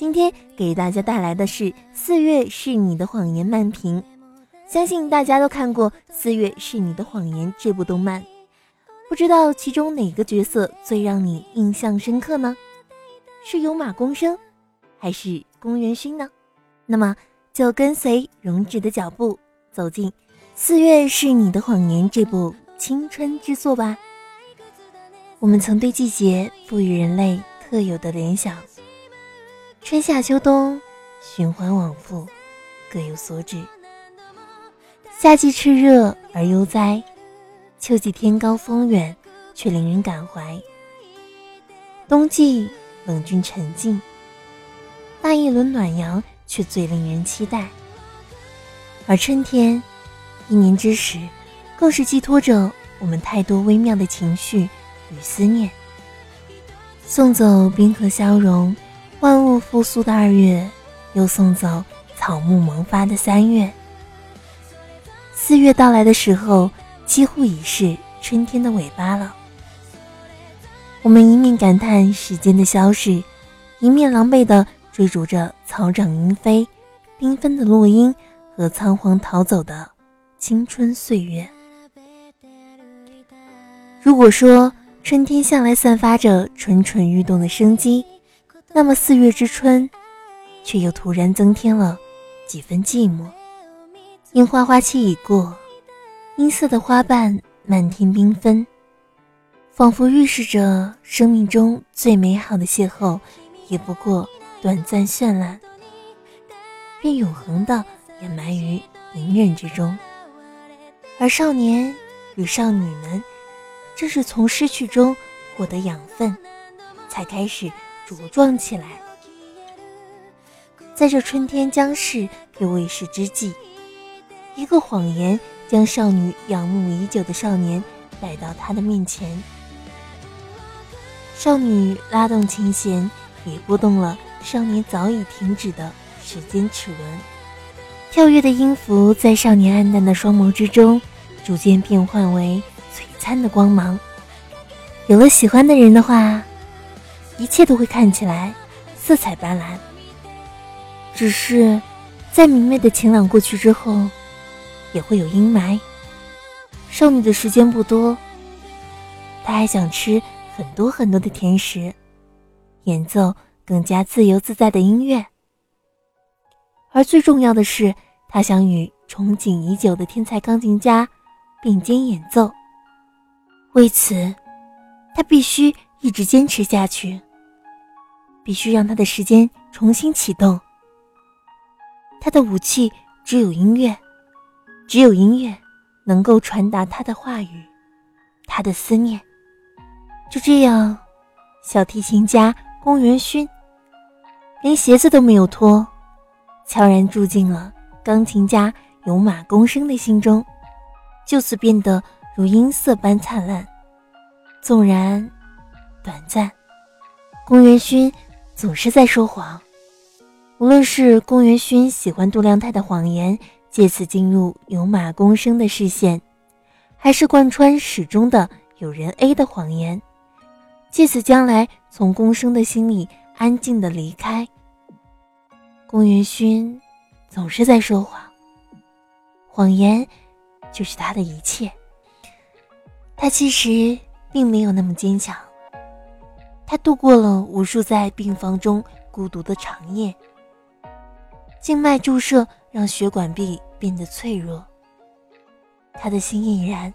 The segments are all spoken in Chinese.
今天给大家带来的是《四月是你的谎言》漫评。相信大家都看过《四月是你的谎言》这部动漫。不知道其中哪个角色最让你印象深刻呢？是有马公生，还是宫元勋呢？那么就跟随荣止的脚步，走进《四月是你的谎言》这部青春之作吧。我们曾对季节赋予人类特有的联想，春夏秋冬循环往复，各有所指。夏季炽热而悠哉。秋季天高风远，却令人感怀；冬季冷峻沉静，那一轮暖阳却最令人期待。而春天，一年之时，更是寄托着我们太多微妙的情绪与思念。送走冰河消融、万物复苏的二月，又送走草木萌发的三月。四月到来的时候。几乎已是春天的尾巴了。我们一面感叹时间的消逝，一面狼狈地追逐着草长莺飞、缤纷的落英和仓皇逃走的青春岁月。如果说春天向来散发着蠢蠢欲动的生机，那么四月之春，却又突然增添了几分寂寞。樱花花期已过。樱色的花瓣漫天缤纷，仿佛预示着生命中最美好的邂逅，也不过短暂绚烂，便永恒的掩埋于隐忍之中。而少年与少女们，正是从失去中获得养分，才开始茁壮起来。在这春天将逝又未逝之际，一个谎言。将少女仰慕已久的少年带到他的面前，少女拉动琴弦，也拨动了少年早已停止的时间齿轮。跳跃的音符在少年暗淡的双眸之中，逐渐变换为璀璨的光芒。有了喜欢的人的话，一切都会看起来色彩斑斓。只是在明媚的晴朗过去之后。也会有阴霾。少女的时间不多，她还想吃很多很多的甜食，演奏更加自由自在的音乐。而最重要的是，她想与憧憬已久的天才钢琴家并肩演奏。为此，她必须一直坚持下去，必须让他的时间重新启动。他的武器只有音乐。只有音乐能够传达他的话语，他的思念。就这样，小提琴家宫元勋连鞋子都没有脱，悄然住进了钢琴家有马公生的心中，就此变得如音色般灿烂。纵然短暂，宫元勋总是在说谎。无论是宫元勋喜欢杜良太的谎言。借此进入有马公生的视线，还是贯穿始终的有人 A 的谎言，借此将来从公生的心里安静的离开。宫元勋总是在说谎，谎言就是他的一切。他其实并没有那么坚强，他度过了无数在病房中孤独的长夜，静脉注射。让血管壁变得脆弱，他的心毅然。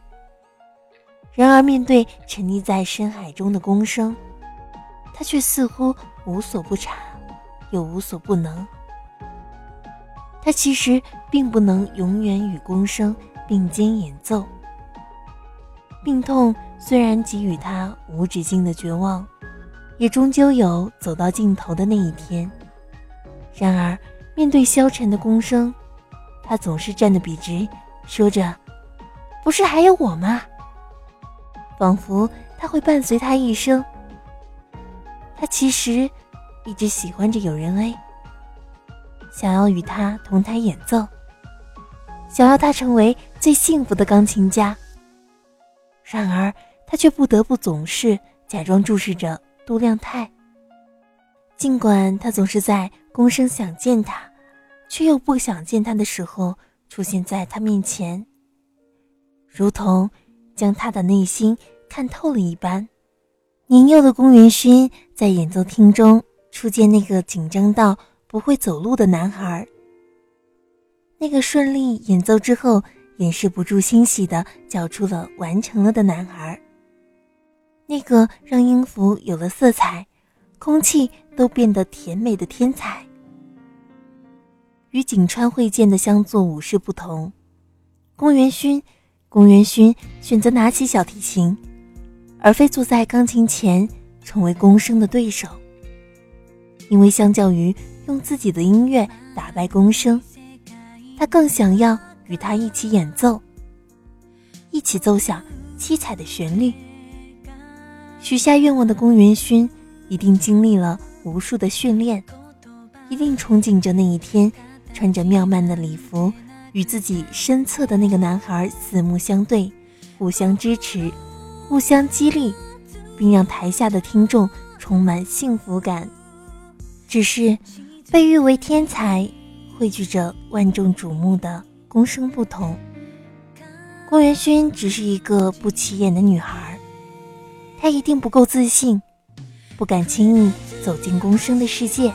然而，面对沉溺在深海中的公生，他却似乎无所不察，又无所不能。他其实并不能永远与公生并肩演奏。病痛虽然给予他无止境的绝望，也终究有走到尽头的那一天。然而，面对消沉的宫生，他总是站得笔直，说着：“不是还有我吗？”仿佛他会伴随他一生。他其实一直喜欢着有人 A，想要与他同台演奏，想要他成为最幸福的钢琴家。然而，他却不得不总是假装注视着杜亮太。尽管他总是在宫生想见他，却又不想见他的时候出现在他面前，如同将他的内心看透了一般。年幼的宫元勋在演奏厅中初见那个紧张到不会走路的男孩，那个顺利演奏之后掩饰不住欣喜的叫出了完成了的男孩，那个让音符有了色彩，空气都变得甜美的天才。与井川会见的相作武士不同，宫元勋，宫元勋选择拿起小提琴。而非坐在钢琴前成为宫生的对手，因为相较于用自己的音乐打败宫生，他更想要与他一起演奏，一起奏响七彩的旋律。许下愿望的宫元勋一定经历了无数的训练，一定憧憬着那一天，穿着妙曼的礼服，与自己身侧的那个男孩四目相对，互相支持。互相激励，并让台下的听众充满幸福感。只是，被誉为天才、汇聚着万众瞩目的宫生不同。宫元勋只是一个不起眼的女孩，他一定不够自信，不敢轻易走进宫生的世界。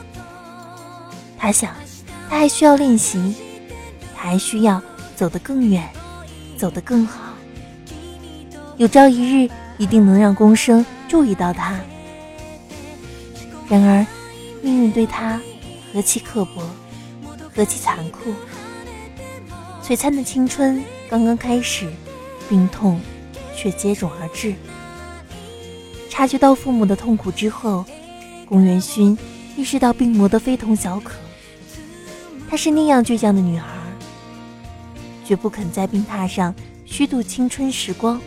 他想，他还需要练习，他还需要走得更远，走得更好。有朝一日，一定能让宫生注意到他。然而，命运对他何其刻薄，何其残酷！璀璨的青春刚刚开始，病痛却接踵而至。察觉到父母的痛苦之后，宫元勋意识到病魔的非同小可。她是那样倔强的女孩，绝不肯在病榻上虚度青春时光。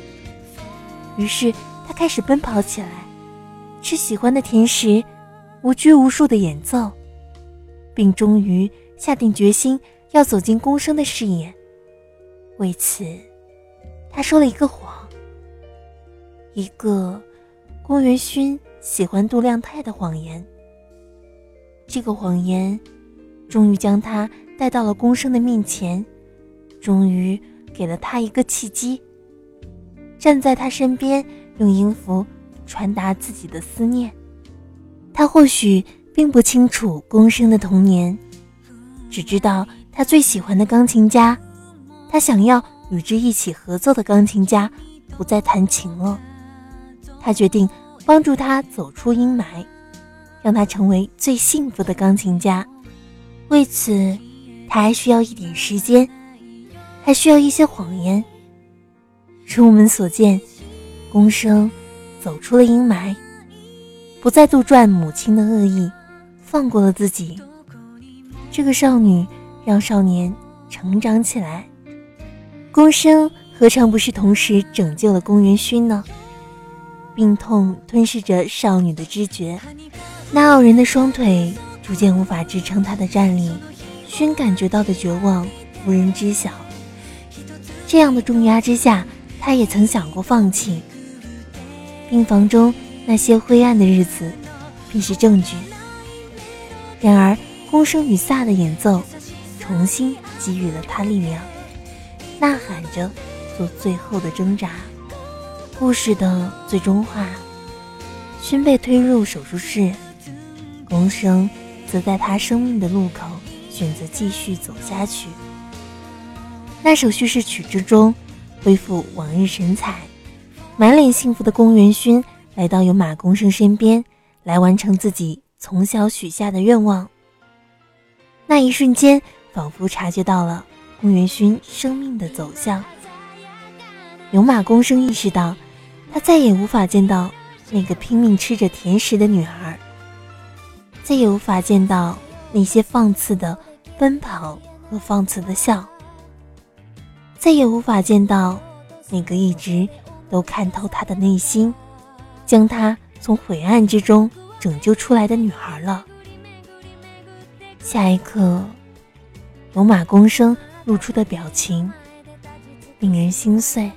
于是他开始奔跑起来，吃喜欢的甜食，无拘无束的演奏，并终于下定决心要走进宫生的视野。为此，他说了一个谎，一个宫元勋喜欢杜亮太的谎言。这个谎言，终于将他带到了宫生的面前，终于给了他一个契机。站在他身边，用音符传达自己的思念。他或许并不清楚宫生的童年，只知道他最喜欢的钢琴家，他想要与之一起合作的钢琴家不再弹琴了。他决定帮助他走出阴霾，让他成为最幸福的钢琴家。为此，他还需要一点时间，还需要一些谎言。如我们所见，宫生走出了阴霾，不再杜撰母亲的恶意，放过了自己。这个少女让少年成长起来，宫生何尝不是同时拯救了宫元勋呢？病痛吞噬着少女的知觉，那傲人的双腿逐渐无法支撑她的站立，勋感觉到的绝望无人知晓。这样的重压之下。他也曾想过放弃。病房中那些灰暗的日子，便是证据。然而，宫声与萨的演奏，重新给予了他力量，呐喊着做最后的挣扎。故事的最终话，勋被推入手术室，宫生则在他生命的路口选择继续走下去。那首叙事曲之中。恢复往日神采，满脸幸福的宫元勋来到有马公生身边，来完成自己从小许下的愿望。那一瞬间，仿佛察觉到了宫元勋生命的走向。有马公生意识到，他再也无法见到那个拼命吃着甜食的女孩，再也无法见到那些放肆的奔跑和放肆的笑。再也无法见到那个一直都看透他的内心，将他从灰暗之中拯救出来的女孩了。下一刻，龙马公生露出的表情令人心碎，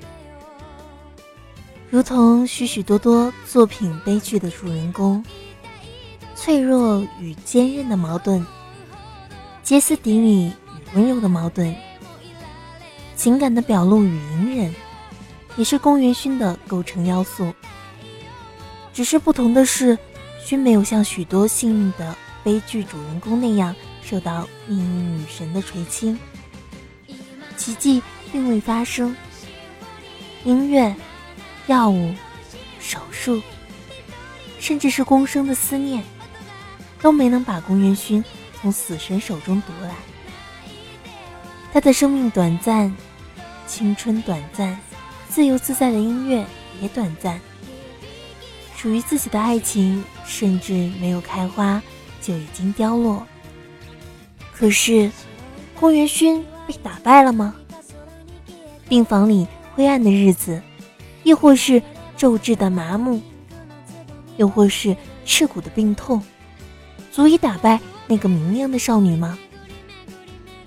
如同许许多多作品悲剧的主人公，脆弱与坚韧的矛盾，歇斯底里与温柔的矛盾。情感的表露与隐忍，也是宫元勋的构成要素。只是不同的是，勋没有像许多幸运的悲剧主人公那样受到命运女神的垂青，奇迹并未发生。音乐、药物、手术，甚至是公生的思念，都没能把宫元勋从死神手中夺来。他的生命短暂。青春短暂，自由自在的音乐也短暂。属于自己的爱情，甚至没有开花就已经凋落。可是，宫元勋被打败了吗？病房里灰暗的日子，亦或是骤至的麻木，又或是刺骨的病痛，足以打败那个明亮的少女吗？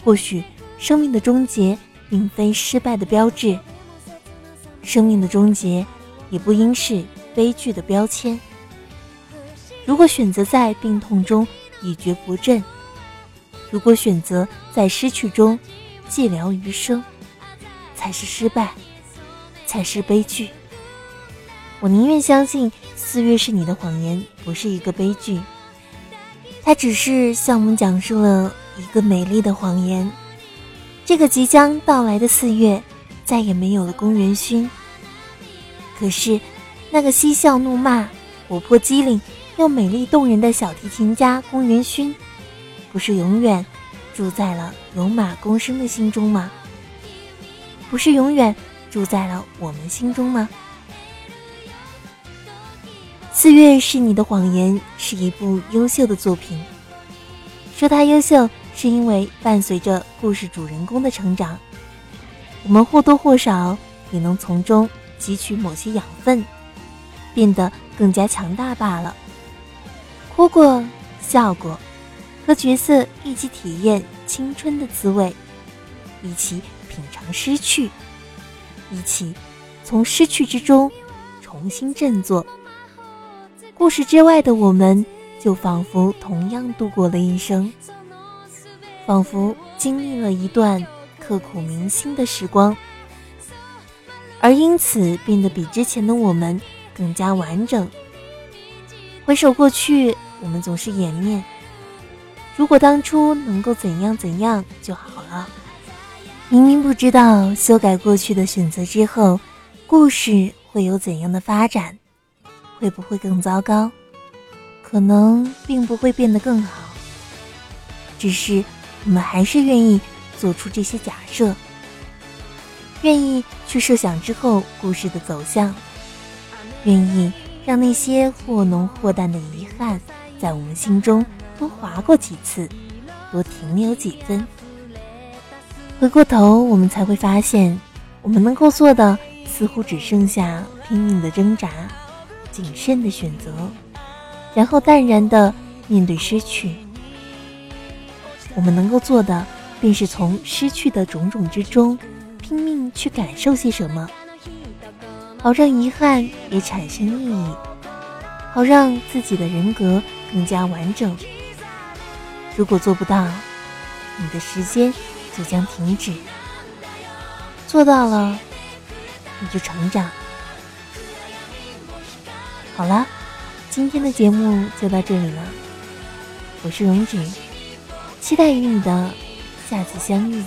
或许，生命的终结。并非失败的标志，生命的终结也不应是悲剧的标签。如果选择在病痛中一蹶不振，如果选择在失去中寂寥余生，才是失败，才是悲剧。我宁愿相信四月是你的谎言不是一个悲剧，它只是向我们讲述了一个美丽的谎言。这个即将到来的四月，再也没有了宫元勋。可是，那个嬉笑怒骂、活泼机灵又美丽动人的小提琴家宫元勋，不是永远住在了龙马公生的心中吗？不是永远住在了我们心中吗？四月是你的谎言是一部优秀的作品，说它优秀。是因为伴随着故事主人公的成长，我们或多或少也能从中汲取某些养分，变得更加强大罢了。哭过、笑过，和角色一起体验青春的滋味，一起品尝失去，一起从失去之中重新振作。故事之外的我们，就仿佛同样度过了一生。仿佛经历了一段刻骨铭心的时光，而因此变得比之前的我们更加完整。回首过去，我们总是掩面。如果当初能够怎样怎样就好了。明明不知道修改过去的选择之后，故事会有怎样的发展，会不会更糟糕？可能并不会变得更好，只是。我们还是愿意做出这些假设，愿意去设想之后故事的走向，愿意让那些或浓或淡的遗憾在我们心中多划过几次，多停留几分。回过头，我们才会发现，我们能够做的似乎只剩下拼命的挣扎、谨慎的选择，然后淡然的面对失去。我们能够做的，便是从失去的种种之中，拼命去感受些什么，好让遗憾也产生意义，好让自己的人格更加完整。如果做不到，你的时间就将停止；做到了，你就成长。好了，今天的节目就到这里了，我是荣止。期待与你的下次相遇。